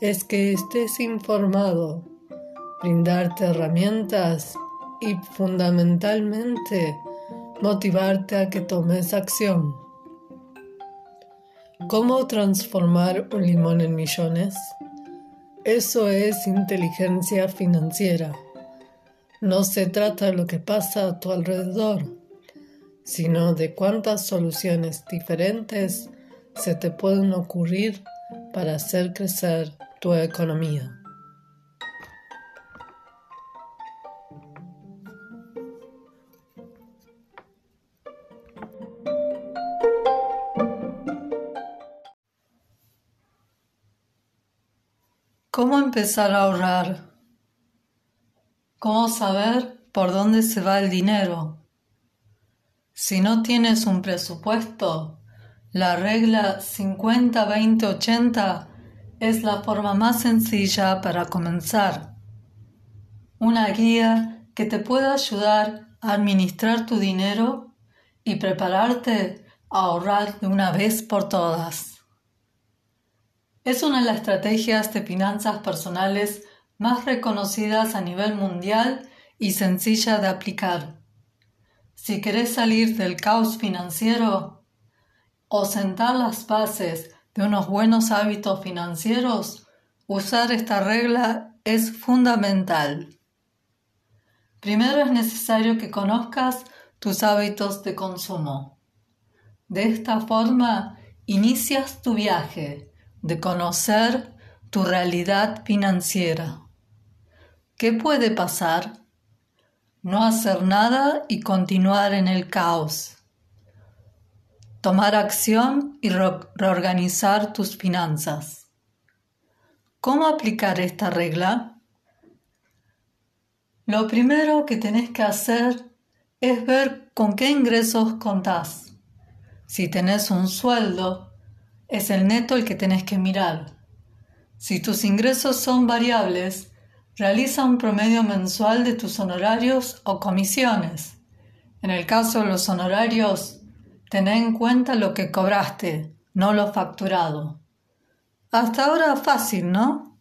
es que estés informado, brindarte herramientas y fundamentalmente motivarte a que tomes acción. ¿Cómo transformar un limón en millones? Eso es inteligencia financiera. No se trata de lo que pasa a tu alrededor, sino de cuántas soluciones diferentes se te pueden ocurrir para hacer crecer tu economía. ¿Cómo empezar a ahorrar? ¿Cómo saber por dónde se va el dinero? Si no tienes un presupuesto, la regla 50-20-80 es la forma más sencilla para comenzar. Una guía que te pueda ayudar a administrar tu dinero y prepararte a ahorrar de una vez por todas. Es una de las estrategias de finanzas personales más reconocidas a nivel mundial y sencilla de aplicar. Si querés salir del caos financiero o sentar las bases de unos buenos hábitos financieros, usar esta regla es fundamental. Primero es necesario que conozcas tus hábitos de consumo. De esta forma, inicias tu viaje de conocer tu realidad financiera. ¿Qué puede pasar? No hacer nada y continuar en el caos tomar acción y reorganizar tus finanzas. ¿Cómo aplicar esta regla? Lo primero que tenés que hacer es ver con qué ingresos contás. Si tenés un sueldo, es el neto el que tenés que mirar. Si tus ingresos son variables, realiza un promedio mensual de tus honorarios o comisiones. En el caso de los honorarios, Ten en cuenta lo que cobraste, no lo facturado. Hasta ahora fácil, ¿no?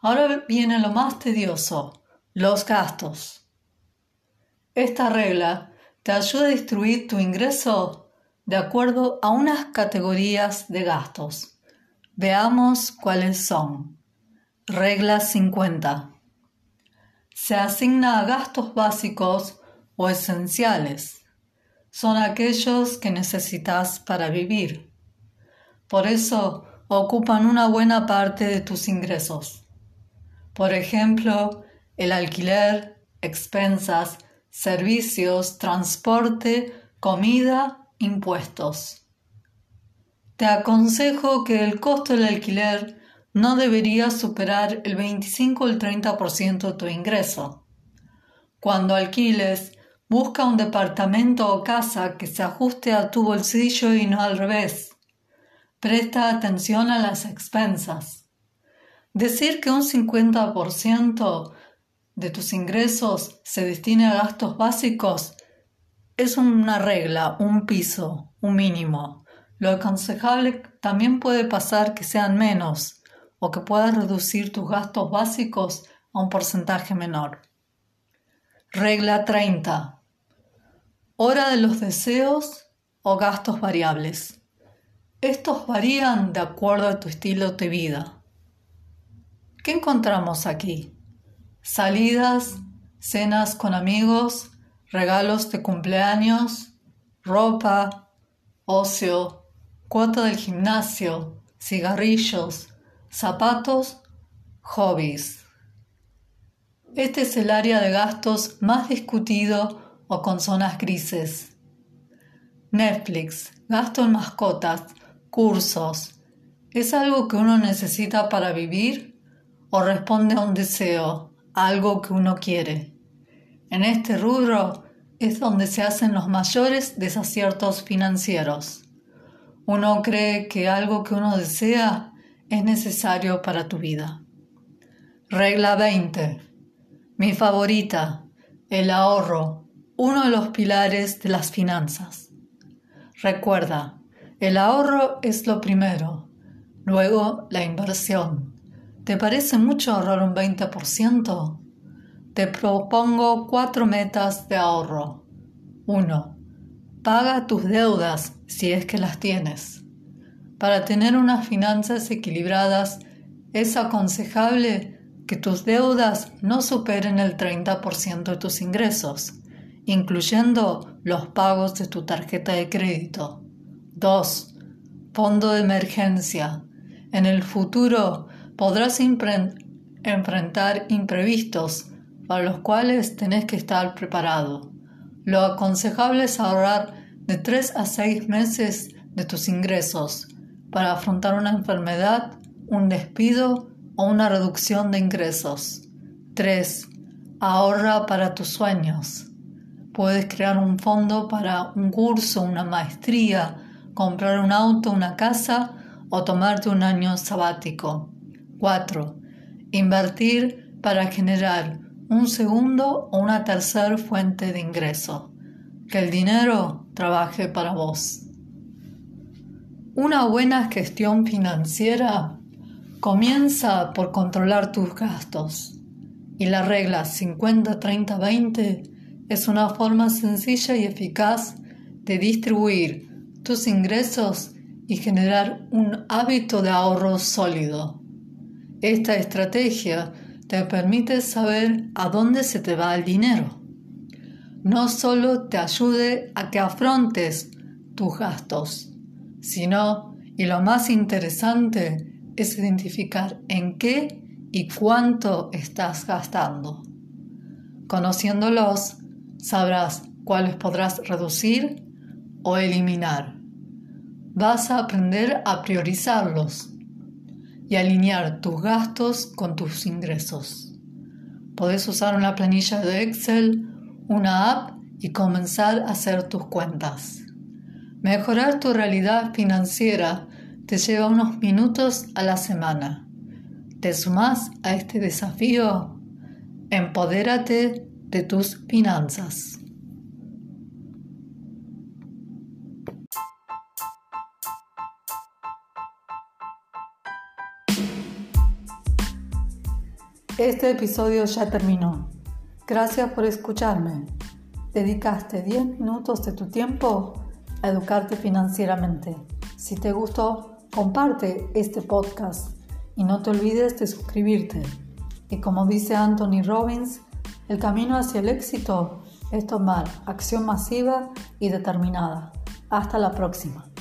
Ahora viene lo más tedioso, los gastos. Esta regla te ayuda a distribuir tu ingreso de acuerdo a unas categorías de gastos. Veamos cuáles son. Regla 50. Se asigna a gastos básicos o esenciales son aquellos que necesitas para vivir. Por eso ocupan una buena parte de tus ingresos. Por ejemplo, el alquiler, expensas, servicios, transporte, comida, impuestos. Te aconsejo que el costo del alquiler no debería superar el 25 o el 30% de tu ingreso. Cuando alquiles, Busca un departamento o casa que se ajuste a tu bolsillo y no al revés. Presta atención a las expensas. Decir que un 50% de tus ingresos se destine a gastos básicos es una regla, un piso, un mínimo. Lo aconsejable también puede pasar que sean menos o que puedas reducir tus gastos básicos a un porcentaje menor. Regla 30. Hora de los deseos o gastos variables. Estos varían de acuerdo a tu estilo de vida. ¿Qué encontramos aquí? Salidas, cenas con amigos, regalos de cumpleaños, ropa, ocio, cuota del gimnasio, cigarrillos, zapatos, hobbies. Este es el área de gastos más discutido o con zonas grises. Netflix, gasto en mascotas, cursos, ¿Es algo que uno necesita para vivir o responde a un deseo, algo que uno quiere? En este rubro es donde se hacen los mayores desaciertos financieros. Uno cree que algo que uno desea es necesario para tu vida. Regla 20. Mi favorita, el ahorro, uno de los pilares de las finanzas. Recuerda, el ahorro es lo primero, Luego, la inversión. ¿Te parece mucho ahorrar un 20%? Te propongo cuatro metas de ahorro. 1. Paga tus deudas si es que las tienes. Para tener unas finanzas equilibradas, es aconsejable que tus deudas no superen el 30% de tus ingresos, incluyendo los pagos de tu tarjeta de crédito. 2. Fondo de emergencia. En el futuro podrás enfrentar imprevistos para los cuales tenés que estar preparado. Lo aconsejable es ahorrar de 3 a 6 meses de tus ingresos para afrontar una enfermedad, un despido o una reducción de ingresos. 3. Ahorra para tus sueños. Puedes crear un fondo para un curso, una maestría, comprar un auto, una casa o tomarte un año sabático. 4. Invertir para generar un segundo o una tercera fuente de ingreso. Que el dinero trabaje para vos. Una buena gestión financiera comienza por controlar tus gastos. Y la regla 50-30-20 es una forma sencilla y eficaz de distribuir tus ingresos y generar un hábito de ahorro sólido. Esta estrategia te permite saber a dónde se te va el dinero. No solo te ayude a que afrontes tus gastos, sino, y lo más interesante, es identificar en qué y cuánto estás gastando. Conociéndolos, sabrás cuáles podrás reducir o eliminar vas a aprender a priorizarlos y alinear tus gastos con tus ingresos. Podés usar una planilla de Excel, una app y comenzar a hacer tus cuentas. Mejorar tu realidad financiera te lleva unos minutos a la semana. ¿Te sumás a este desafío? Empodérate de tus finanzas. Este episodio ya terminó. Gracias por escucharme. Dedicaste 10 minutos de tu tiempo a educarte financieramente. Si te gustó, comparte este podcast y no te olvides de suscribirte. Y como dice Anthony Robbins, el camino hacia el éxito es tomar acción masiva y determinada. Hasta la próxima.